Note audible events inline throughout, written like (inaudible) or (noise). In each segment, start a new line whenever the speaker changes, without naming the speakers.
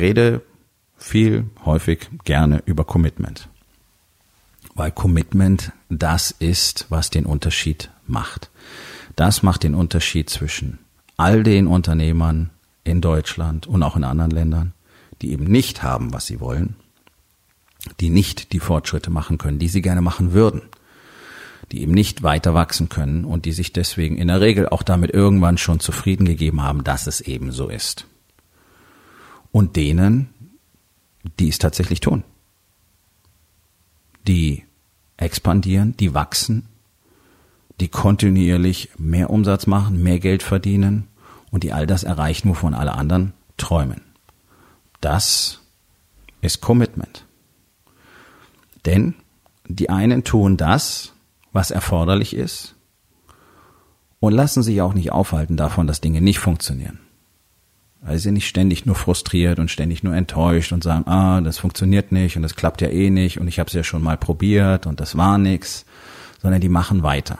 Ich rede viel, häufig, gerne über Commitment. Weil Commitment das ist, was den Unterschied macht. Das macht den Unterschied zwischen all den Unternehmern in Deutschland und auch in anderen Ländern, die eben nicht haben, was sie wollen, die nicht die Fortschritte machen können, die sie gerne machen würden, die eben nicht weiter wachsen können und die sich deswegen in der Regel auch damit irgendwann schon zufrieden gegeben haben, dass es eben so ist und denen, die es tatsächlich tun. Die expandieren, die wachsen, die kontinuierlich mehr Umsatz machen, mehr Geld verdienen und die all das erreichen, wovon alle anderen träumen. Das ist Commitment. Denn die einen tun das, was erforderlich ist, und lassen sich auch nicht aufhalten davon, dass Dinge nicht funktionieren. Weil sie nicht ständig nur frustriert und ständig nur enttäuscht und sagen, ah, das funktioniert nicht und das klappt ja eh nicht und ich habe es ja schon mal probiert und das war nix, sondern die machen weiter.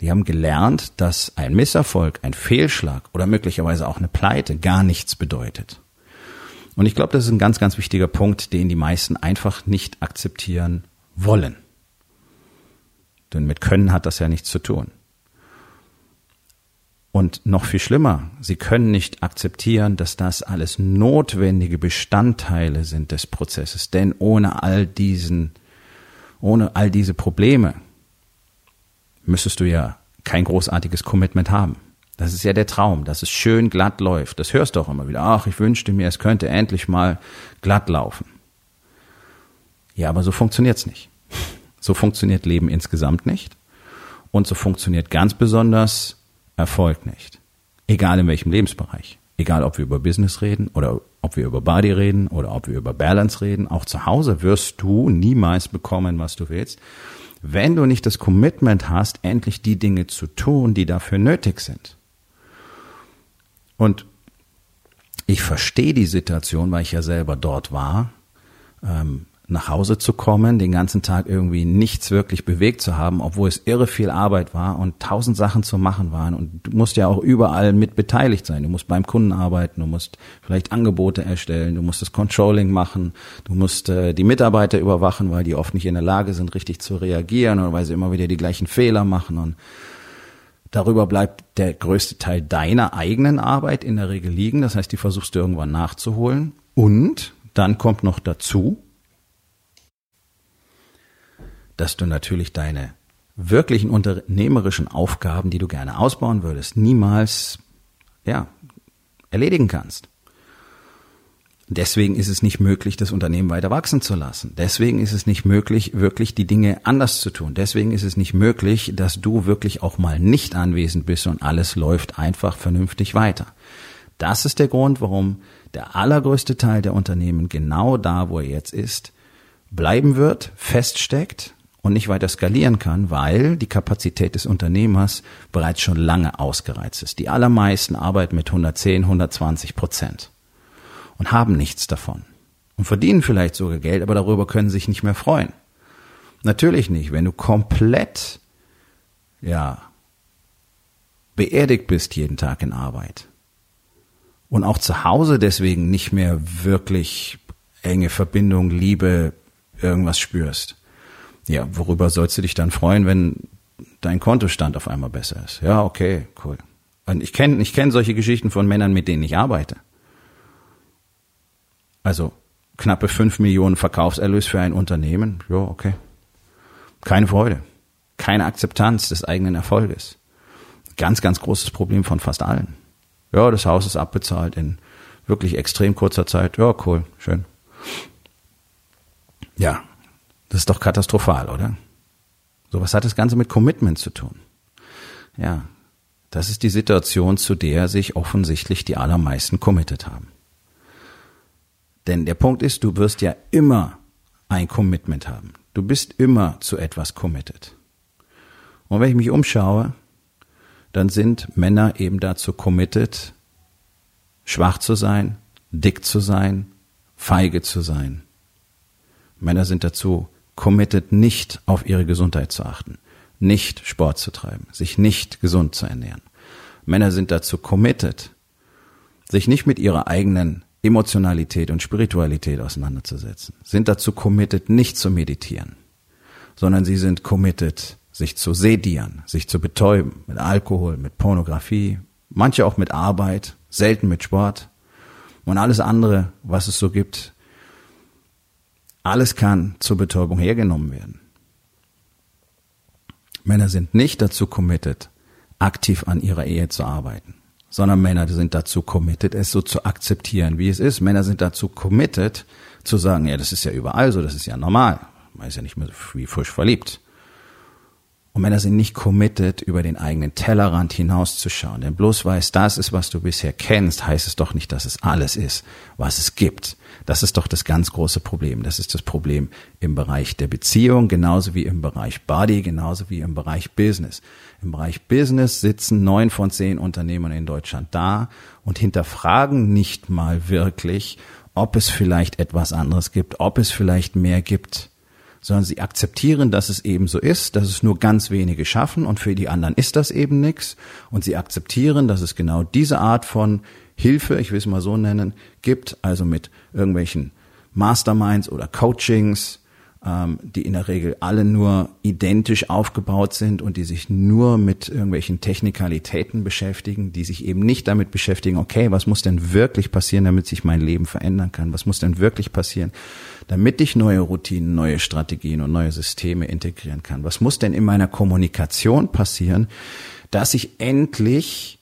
Die haben gelernt, dass ein Misserfolg, ein Fehlschlag oder möglicherweise auch eine Pleite gar nichts bedeutet. Und ich glaube, das ist ein ganz, ganz wichtiger Punkt, den die meisten einfach nicht akzeptieren wollen. Denn mit Können hat das ja nichts zu tun. Und noch viel schlimmer, sie können nicht akzeptieren, dass das alles notwendige Bestandteile sind des Prozesses. Denn ohne all diesen, ohne all diese Probleme müsstest du ja kein großartiges Commitment haben. Das ist ja der Traum, dass es schön glatt läuft. Das hörst du auch immer wieder. Ach, ich wünschte mir, es könnte endlich mal glatt laufen. Ja, aber so funktioniert's nicht. So funktioniert Leben insgesamt nicht. Und so funktioniert ganz besonders Erfolg nicht. Egal in welchem Lebensbereich. Egal, ob wir über Business reden oder ob wir über Body reden oder ob wir über Balance reden. Auch zu Hause wirst du niemals bekommen, was du willst, wenn du nicht das Commitment hast, endlich die Dinge zu tun, die dafür nötig sind. Und ich verstehe die Situation, weil ich ja selber dort war. Ähm, nach Hause zu kommen, den ganzen Tag irgendwie nichts wirklich bewegt zu haben, obwohl es irre viel Arbeit war und tausend Sachen zu machen waren. Und du musst ja auch überall mit beteiligt sein. Du musst beim Kunden arbeiten, du musst vielleicht Angebote erstellen, du musst das Controlling machen, du musst äh, die Mitarbeiter überwachen, weil die oft nicht in der Lage sind, richtig zu reagieren oder weil sie immer wieder die gleichen Fehler machen. Und darüber bleibt der größte Teil deiner eigenen Arbeit in der Regel liegen. Das heißt, die versuchst du irgendwann nachzuholen. Und dann kommt noch dazu, dass du natürlich deine wirklichen unternehmerischen Aufgaben, die du gerne ausbauen würdest, niemals, ja, erledigen kannst. Deswegen ist es nicht möglich, das Unternehmen weiter wachsen zu lassen. Deswegen ist es nicht möglich, wirklich die Dinge anders zu tun. Deswegen ist es nicht möglich, dass du wirklich auch mal nicht anwesend bist und alles läuft einfach vernünftig weiter. Das ist der Grund, warum der allergrößte Teil der Unternehmen genau da, wo er jetzt ist, bleiben wird, feststeckt und nicht weiter skalieren kann, weil die Kapazität des Unternehmers bereits schon lange ausgereizt ist. Die allermeisten arbeiten mit 110, 120 Prozent und haben nichts davon und verdienen vielleicht sogar Geld, aber darüber können sich nicht mehr freuen. Natürlich nicht, wenn du komplett, ja, beerdigt bist jeden Tag in Arbeit und auch zu Hause deswegen nicht mehr wirklich enge Verbindung, Liebe, irgendwas spürst ja, worüber sollst du dich dann freuen, wenn dein Kontostand auf einmal besser ist? Ja, okay, cool. Und ich kenne ich kenn solche Geschichten von Männern, mit denen ich arbeite. Also knappe fünf Millionen Verkaufserlös für ein Unternehmen. Ja, okay. Keine Freude. Keine Akzeptanz des eigenen Erfolges. Ganz, ganz großes Problem von fast allen. Ja, das Haus ist abbezahlt in wirklich extrem kurzer Zeit. Ja, cool, schön. Ja, das ist doch katastrophal, oder? So was hat das Ganze mit Commitment zu tun. Ja. Das ist die Situation, zu der sich offensichtlich die allermeisten committed haben. Denn der Punkt ist, du wirst ja immer ein Commitment haben. Du bist immer zu etwas committed. Und wenn ich mich umschaue, dann sind Männer eben dazu committed, schwach zu sein, dick zu sein, feige zu sein. Männer sind dazu committed, nicht auf ihre Gesundheit zu achten, nicht Sport zu treiben, sich nicht gesund zu ernähren. Männer sind dazu committed, sich nicht mit ihrer eigenen Emotionalität und Spiritualität auseinanderzusetzen, sind dazu committed, nicht zu meditieren, sondern sie sind committed, sich zu sedieren, sich zu betäuben mit Alkohol, mit Pornografie, manche auch mit Arbeit, selten mit Sport und alles andere, was es so gibt. Alles kann zur Betäubung hergenommen werden. Männer sind nicht dazu committed, aktiv an ihrer Ehe zu arbeiten, sondern Männer sind dazu committed, es so zu akzeptieren, wie es ist. Männer sind dazu committed, zu sagen, ja, das ist ja überall so, das ist ja normal. Man ist ja nicht mehr wie frisch verliebt. Und Männer sind nicht committed, über den eigenen Tellerrand hinauszuschauen. Denn bloß weil es das ist, was du bisher kennst, heißt es doch nicht, dass es alles ist, was es gibt. Das ist doch das ganz große Problem. Das ist das Problem im Bereich der Beziehung, genauso wie im Bereich Body, genauso wie im Bereich Business. Im Bereich Business sitzen neun von zehn Unternehmern in Deutschland da und hinterfragen nicht mal wirklich, ob es vielleicht etwas anderes gibt, ob es vielleicht mehr gibt sondern sie akzeptieren, dass es eben so ist, dass es nur ganz wenige schaffen und für die anderen ist das eben nichts und sie akzeptieren, dass es genau diese Art von Hilfe, ich will es mal so nennen, gibt, also mit irgendwelchen Masterminds oder Coachings, ähm, die in der Regel alle nur identisch aufgebaut sind und die sich nur mit irgendwelchen Technikalitäten beschäftigen, die sich eben nicht damit beschäftigen, okay, was muss denn wirklich passieren, damit sich mein Leben verändern kann? Was muss denn wirklich passieren, damit ich neue Routinen, neue Strategien und neue Systeme integrieren kann? Was muss denn in meiner Kommunikation passieren, dass ich endlich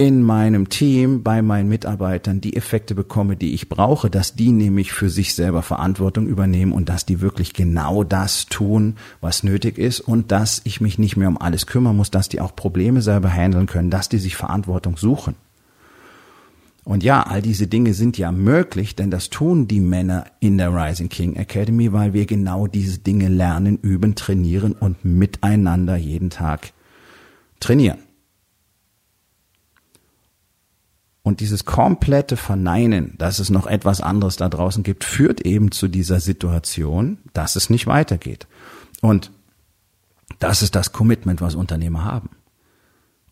in meinem Team, bei meinen Mitarbeitern die Effekte bekomme, die ich brauche, dass die nämlich für sich selber Verantwortung übernehmen und dass die wirklich genau das tun, was nötig ist und dass ich mich nicht mehr um alles kümmern muss, dass die auch Probleme selber handeln können, dass die sich Verantwortung suchen. Und ja, all diese Dinge sind ja möglich, denn das tun die Männer in der Rising King Academy, weil wir genau diese Dinge lernen, üben, trainieren und miteinander jeden Tag trainieren. Und dieses komplette Verneinen, dass es noch etwas anderes da draußen gibt, führt eben zu dieser Situation, dass es nicht weitergeht. Und das ist das Commitment, was Unternehmer haben.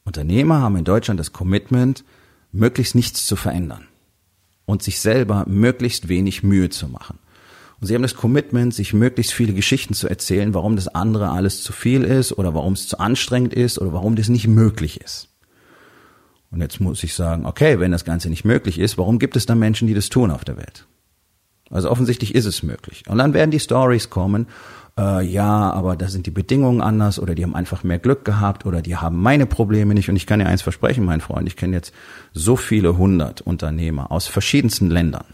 Unternehmer haben in Deutschland das Commitment, möglichst nichts zu verändern und sich selber möglichst wenig Mühe zu machen. Und sie haben das Commitment, sich möglichst viele Geschichten zu erzählen, warum das andere alles zu viel ist oder warum es zu anstrengend ist oder warum das nicht möglich ist. Und jetzt muss ich sagen, okay, wenn das Ganze nicht möglich ist, warum gibt es dann Menschen, die das tun auf der Welt? Also offensichtlich ist es möglich. Und dann werden die Stories kommen, äh, ja, aber da sind die Bedingungen anders oder die haben einfach mehr Glück gehabt oder die haben meine Probleme nicht. Und ich kann dir eins versprechen, mein Freund, ich kenne jetzt so viele hundert Unternehmer aus verschiedensten Ländern.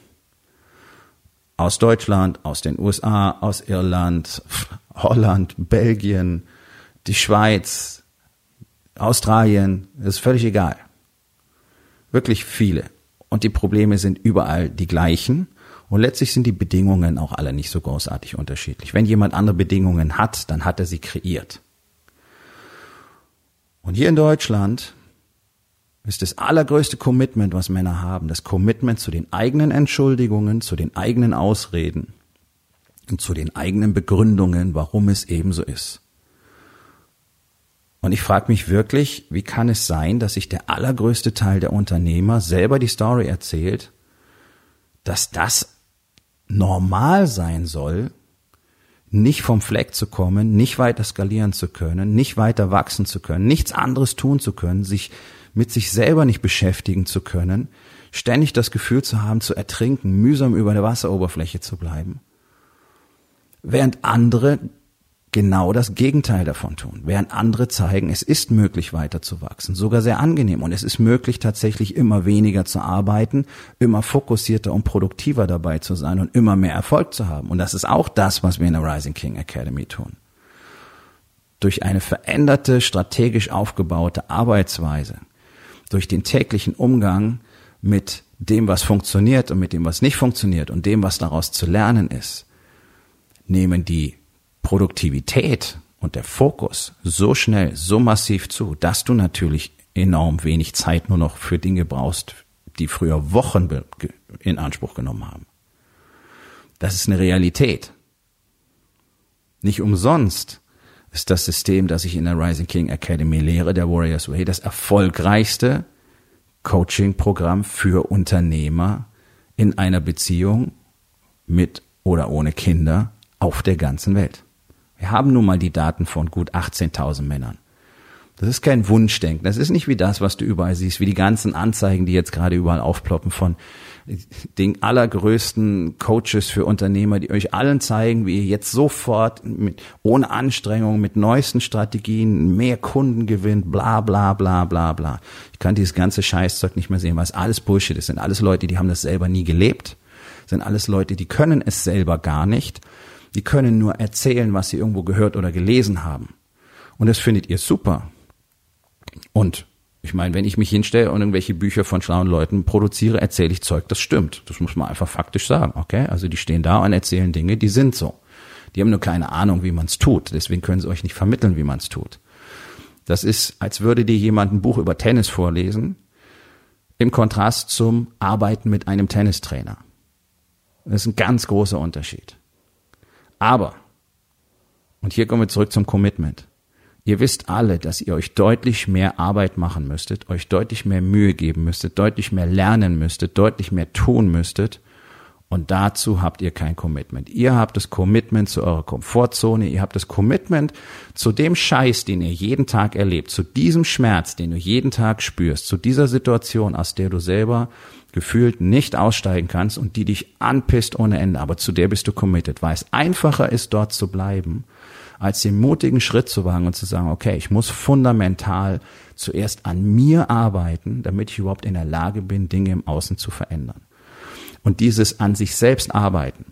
Aus Deutschland, aus den USA, aus Irland, (laughs) Holland, Belgien, die Schweiz, Australien, ist völlig egal. Wirklich viele. Und die Probleme sind überall die gleichen. Und letztlich sind die Bedingungen auch alle nicht so großartig unterschiedlich. Wenn jemand andere Bedingungen hat, dann hat er sie kreiert. Und hier in Deutschland ist das allergrößte Commitment, was Männer haben, das Commitment zu den eigenen Entschuldigungen, zu den eigenen Ausreden und zu den eigenen Begründungen, warum es ebenso ist. Und ich frage mich wirklich, wie kann es sein, dass sich der allergrößte Teil der Unternehmer selber die Story erzählt, dass das normal sein soll, nicht vom Fleck zu kommen, nicht weiter skalieren zu können, nicht weiter wachsen zu können, nichts anderes tun zu können, sich mit sich selber nicht beschäftigen zu können, ständig das Gefühl zu haben, zu ertrinken, mühsam über der Wasseroberfläche zu bleiben. Während andere genau das Gegenteil davon tun, während andere zeigen, es ist möglich weiterzuwachsen, sogar sehr angenehm und es ist möglich tatsächlich immer weniger zu arbeiten, immer fokussierter und produktiver dabei zu sein und immer mehr Erfolg zu haben. Und das ist auch das, was wir in der Rising King Academy tun. durch eine veränderte, strategisch aufgebaute Arbeitsweise, durch den täglichen Umgang mit dem, was funktioniert und mit dem, was nicht funktioniert und dem, was daraus zu lernen ist, nehmen die Produktivität und der Fokus so schnell, so massiv zu, dass du natürlich enorm wenig Zeit nur noch für Dinge brauchst, die früher Wochen in Anspruch genommen haben. Das ist eine Realität. Nicht umsonst ist das System, das ich in der Rising King Academy lehre, der Warriors Way, das erfolgreichste Coaching-Programm für Unternehmer in einer Beziehung mit oder ohne Kinder auf der ganzen Welt. Wir haben nun mal die Daten von gut 18.000 Männern. Das ist kein Wunschdenken. Das ist nicht wie das, was du überall siehst, wie die ganzen Anzeigen, die jetzt gerade überall aufploppen von den allergrößten Coaches für Unternehmer, die euch allen zeigen, wie ihr jetzt sofort mit, ohne Anstrengung, mit neuesten Strategien mehr Kunden gewinnt, bla bla bla bla bla. Ich kann dieses ganze Scheißzeug nicht mehr sehen, weil es alles Bullshit ist. Das sind alles Leute, die haben das selber nie gelebt. Sind alles Leute, die können es selber gar nicht. Die können nur erzählen, was sie irgendwo gehört oder gelesen haben. Und das findet ihr super. Und ich meine, wenn ich mich hinstelle und irgendwelche Bücher von schlauen Leuten produziere, erzähle ich Zeug, das stimmt. Das muss man einfach faktisch sagen, okay? Also die stehen da und erzählen Dinge, die sind so. Die haben nur keine Ahnung, wie man es tut. Deswegen können sie euch nicht vermitteln, wie man es tut. Das ist, als würde dir jemand ein Buch über Tennis vorlesen, im Kontrast zum Arbeiten mit einem Tennistrainer. Das ist ein ganz großer Unterschied. Aber, und hier kommen wir zurück zum Commitment. Ihr wisst alle, dass ihr euch deutlich mehr Arbeit machen müsstet, euch deutlich mehr Mühe geben müsstet, deutlich mehr lernen müsstet, deutlich mehr tun müsstet. Und dazu habt ihr kein Commitment. Ihr habt das Commitment zu eurer Komfortzone, ihr habt das Commitment zu dem Scheiß, den ihr jeden Tag erlebt, zu diesem Schmerz, den du jeden Tag spürst, zu dieser Situation, aus der du selber gefühlt nicht aussteigen kannst und die dich anpisst ohne Ende, aber zu der bist du committed, weil es einfacher ist, dort zu bleiben, als den mutigen Schritt zu wagen und zu sagen, okay, ich muss fundamental zuerst an mir arbeiten, damit ich überhaupt in der Lage bin, Dinge im Außen zu verändern. Und dieses an sich selbst arbeiten,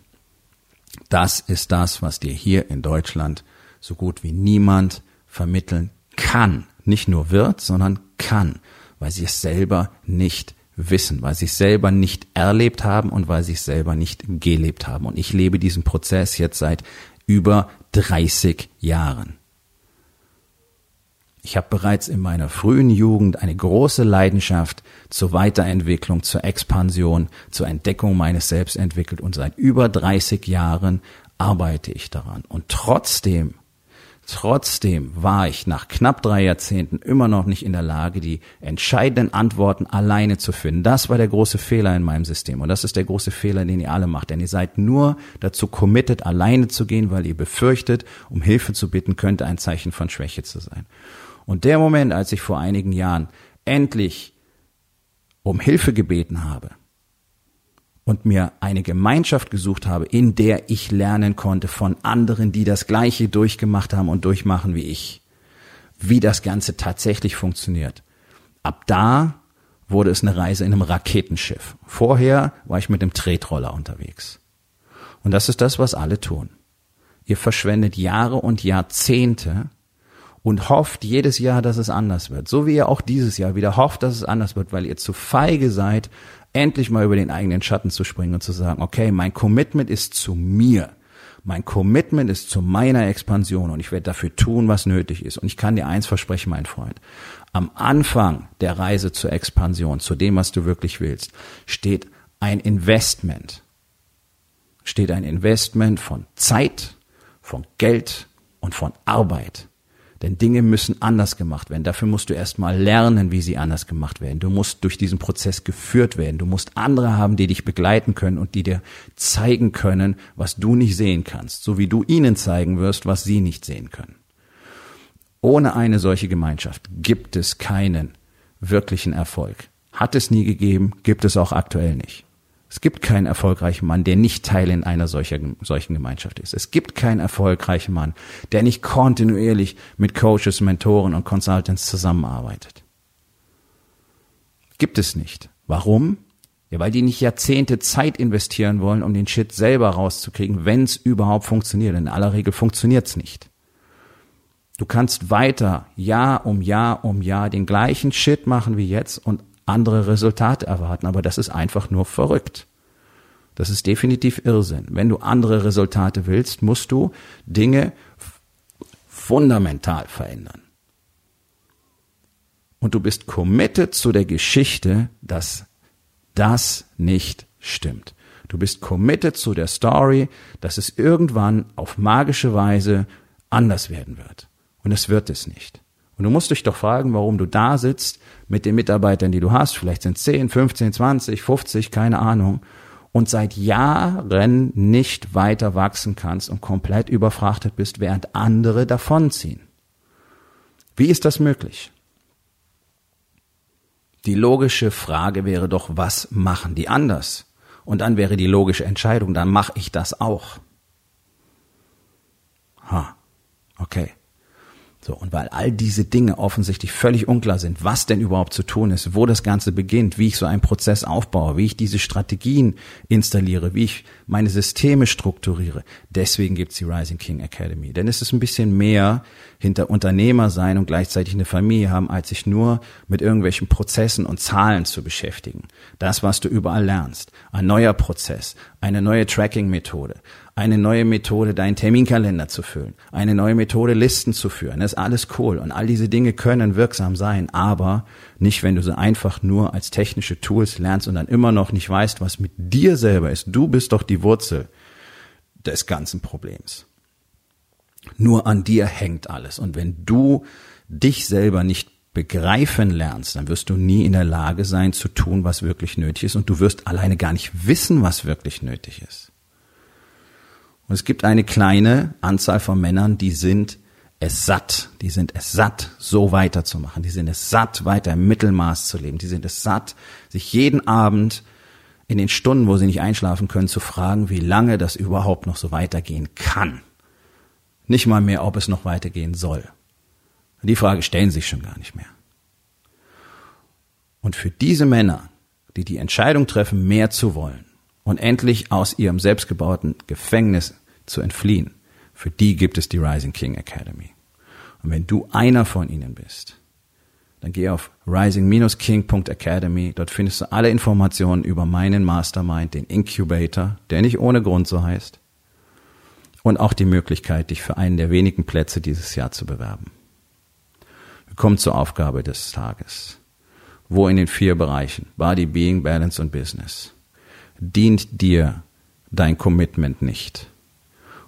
das ist das, was dir hier in Deutschland so gut wie niemand vermitteln kann. Nicht nur wird, sondern kann, weil sie es selber nicht wissen, weil sie es selber nicht erlebt haben und weil sie es selber nicht gelebt haben. Und ich lebe diesen Prozess jetzt seit über 30 Jahren. Ich habe bereits in meiner frühen Jugend eine große Leidenschaft zur Weiterentwicklung, zur Expansion, zur Entdeckung meines Selbst entwickelt und seit über 30 Jahren arbeite ich daran. Und trotzdem Trotzdem war ich nach knapp drei Jahrzehnten immer noch nicht in der Lage, die entscheidenden Antworten alleine zu finden. Das war der große Fehler in meinem System. Und das ist der große Fehler, den ihr alle macht. Denn ihr seid nur dazu committed, alleine zu gehen, weil ihr befürchtet, um Hilfe zu bitten, könnte ein Zeichen von Schwäche zu sein. Und der Moment, als ich vor einigen Jahren endlich um Hilfe gebeten habe, und mir eine Gemeinschaft gesucht habe, in der ich lernen konnte von anderen, die das Gleiche durchgemacht haben und durchmachen wie ich, wie das Ganze tatsächlich funktioniert. Ab da wurde es eine Reise in einem Raketenschiff. Vorher war ich mit dem Tretroller unterwegs. Und das ist das, was alle tun. Ihr verschwendet Jahre und Jahrzehnte und hofft jedes Jahr, dass es anders wird. So wie ihr auch dieses Jahr wieder hofft, dass es anders wird, weil ihr zu feige seid, endlich mal über den eigenen Schatten zu springen und zu sagen, okay, mein Commitment ist zu mir. Mein Commitment ist zu meiner Expansion und ich werde dafür tun, was nötig ist. Und ich kann dir eins versprechen, mein Freund. Am Anfang der Reise zur Expansion, zu dem, was du wirklich willst, steht ein Investment. Steht ein Investment von Zeit, von Geld und von Arbeit. Denn Dinge müssen anders gemacht werden. Dafür musst du erstmal lernen, wie sie anders gemacht werden. Du musst durch diesen Prozess geführt werden. Du musst andere haben, die dich begleiten können und die dir zeigen können, was du nicht sehen kannst, so wie du ihnen zeigen wirst, was sie nicht sehen können. Ohne eine solche Gemeinschaft gibt es keinen wirklichen Erfolg. Hat es nie gegeben, gibt es auch aktuell nicht. Es gibt keinen erfolgreichen Mann, der nicht Teil in einer solcher, solchen Gemeinschaft ist. Es gibt keinen erfolgreichen Mann, der nicht kontinuierlich mit Coaches, Mentoren und Consultants zusammenarbeitet. Gibt es nicht. Warum? Ja, weil die nicht Jahrzehnte Zeit investieren wollen, um den Shit selber rauszukriegen, wenn es überhaupt funktioniert. In aller Regel funktioniert es nicht. Du kannst weiter Jahr um Jahr um Jahr den gleichen Shit machen wie jetzt und andere Resultate erwarten, aber das ist einfach nur verrückt. Das ist definitiv Irrsinn. Wenn du andere Resultate willst, musst du Dinge fundamental verändern. Und du bist committed zu der Geschichte, dass das nicht stimmt. Du bist committed zu der Story, dass es irgendwann auf magische Weise anders werden wird. Und es wird es nicht. Und du musst dich doch fragen, warum du da sitzt mit den Mitarbeitern, die du hast. Vielleicht sind 10, 15, 20, 50, keine Ahnung und seit Jahren nicht weiter wachsen kannst und komplett überfrachtet bist, während andere davonziehen. Wie ist das möglich? Die logische Frage wäre doch, was machen die anders? Und dann wäre die logische Entscheidung, dann mache ich das auch. Ha, okay. So, und weil all diese Dinge offensichtlich völlig unklar sind, was denn überhaupt zu tun ist, wo das Ganze beginnt, wie ich so einen Prozess aufbaue, wie ich diese Strategien installiere, wie ich meine Systeme strukturiere. Deswegen gibt's die Rising King Academy. Denn es ist ein bisschen mehr hinter Unternehmer sein und gleichzeitig eine Familie haben, als sich nur mit irgendwelchen Prozessen und Zahlen zu beschäftigen. Das, was du überall lernst. Ein neuer Prozess, eine neue Tracking-Methode, eine neue Methode, deinen Terminkalender zu füllen, eine neue Methode, Listen zu führen. Das ist alles cool und all diese Dinge können wirksam sein, aber nicht, wenn du sie einfach nur als technische Tools lernst und dann immer noch nicht weißt, was mit dir selber ist. Du bist doch die Wurzel des ganzen Problems. Nur an dir hängt alles und wenn du dich selber nicht begreifen lernst, dann wirst du nie in der Lage sein zu tun, was wirklich nötig ist und du wirst alleine gar nicht wissen, was wirklich nötig ist. Und es gibt eine kleine Anzahl von Männern, die sind es satt, die sind es satt, so weiterzumachen, die sind es satt, weiter im Mittelmaß zu leben, die sind es satt, sich jeden Abend in den Stunden, wo sie nicht einschlafen können, zu fragen, wie lange das überhaupt noch so weitergehen kann. Nicht mal mehr, ob es noch weitergehen soll. Die Frage stellen sich schon gar nicht mehr. Und für diese Männer, die die Entscheidung treffen, mehr zu wollen, und endlich aus ihrem selbstgebauten Gefängnis zu entfliehen, für die gibt es die Rising King Academy. Und wenn du einer von ihnen bist, dann geh auf rising-king.academy. Dort findest du alle Informationen über meinen Mastermind, den Incubator, der nicht ohne Grund so heißt. Und auch die Möglichkeit, dich für einen der wenigen Plätze dieses Jahr zu bewerben. Wir kommen zur Aufgabe des Tages. Wo in den vier Bereichen Body, Being, Balance und Business dient dir dein Commitment nicht?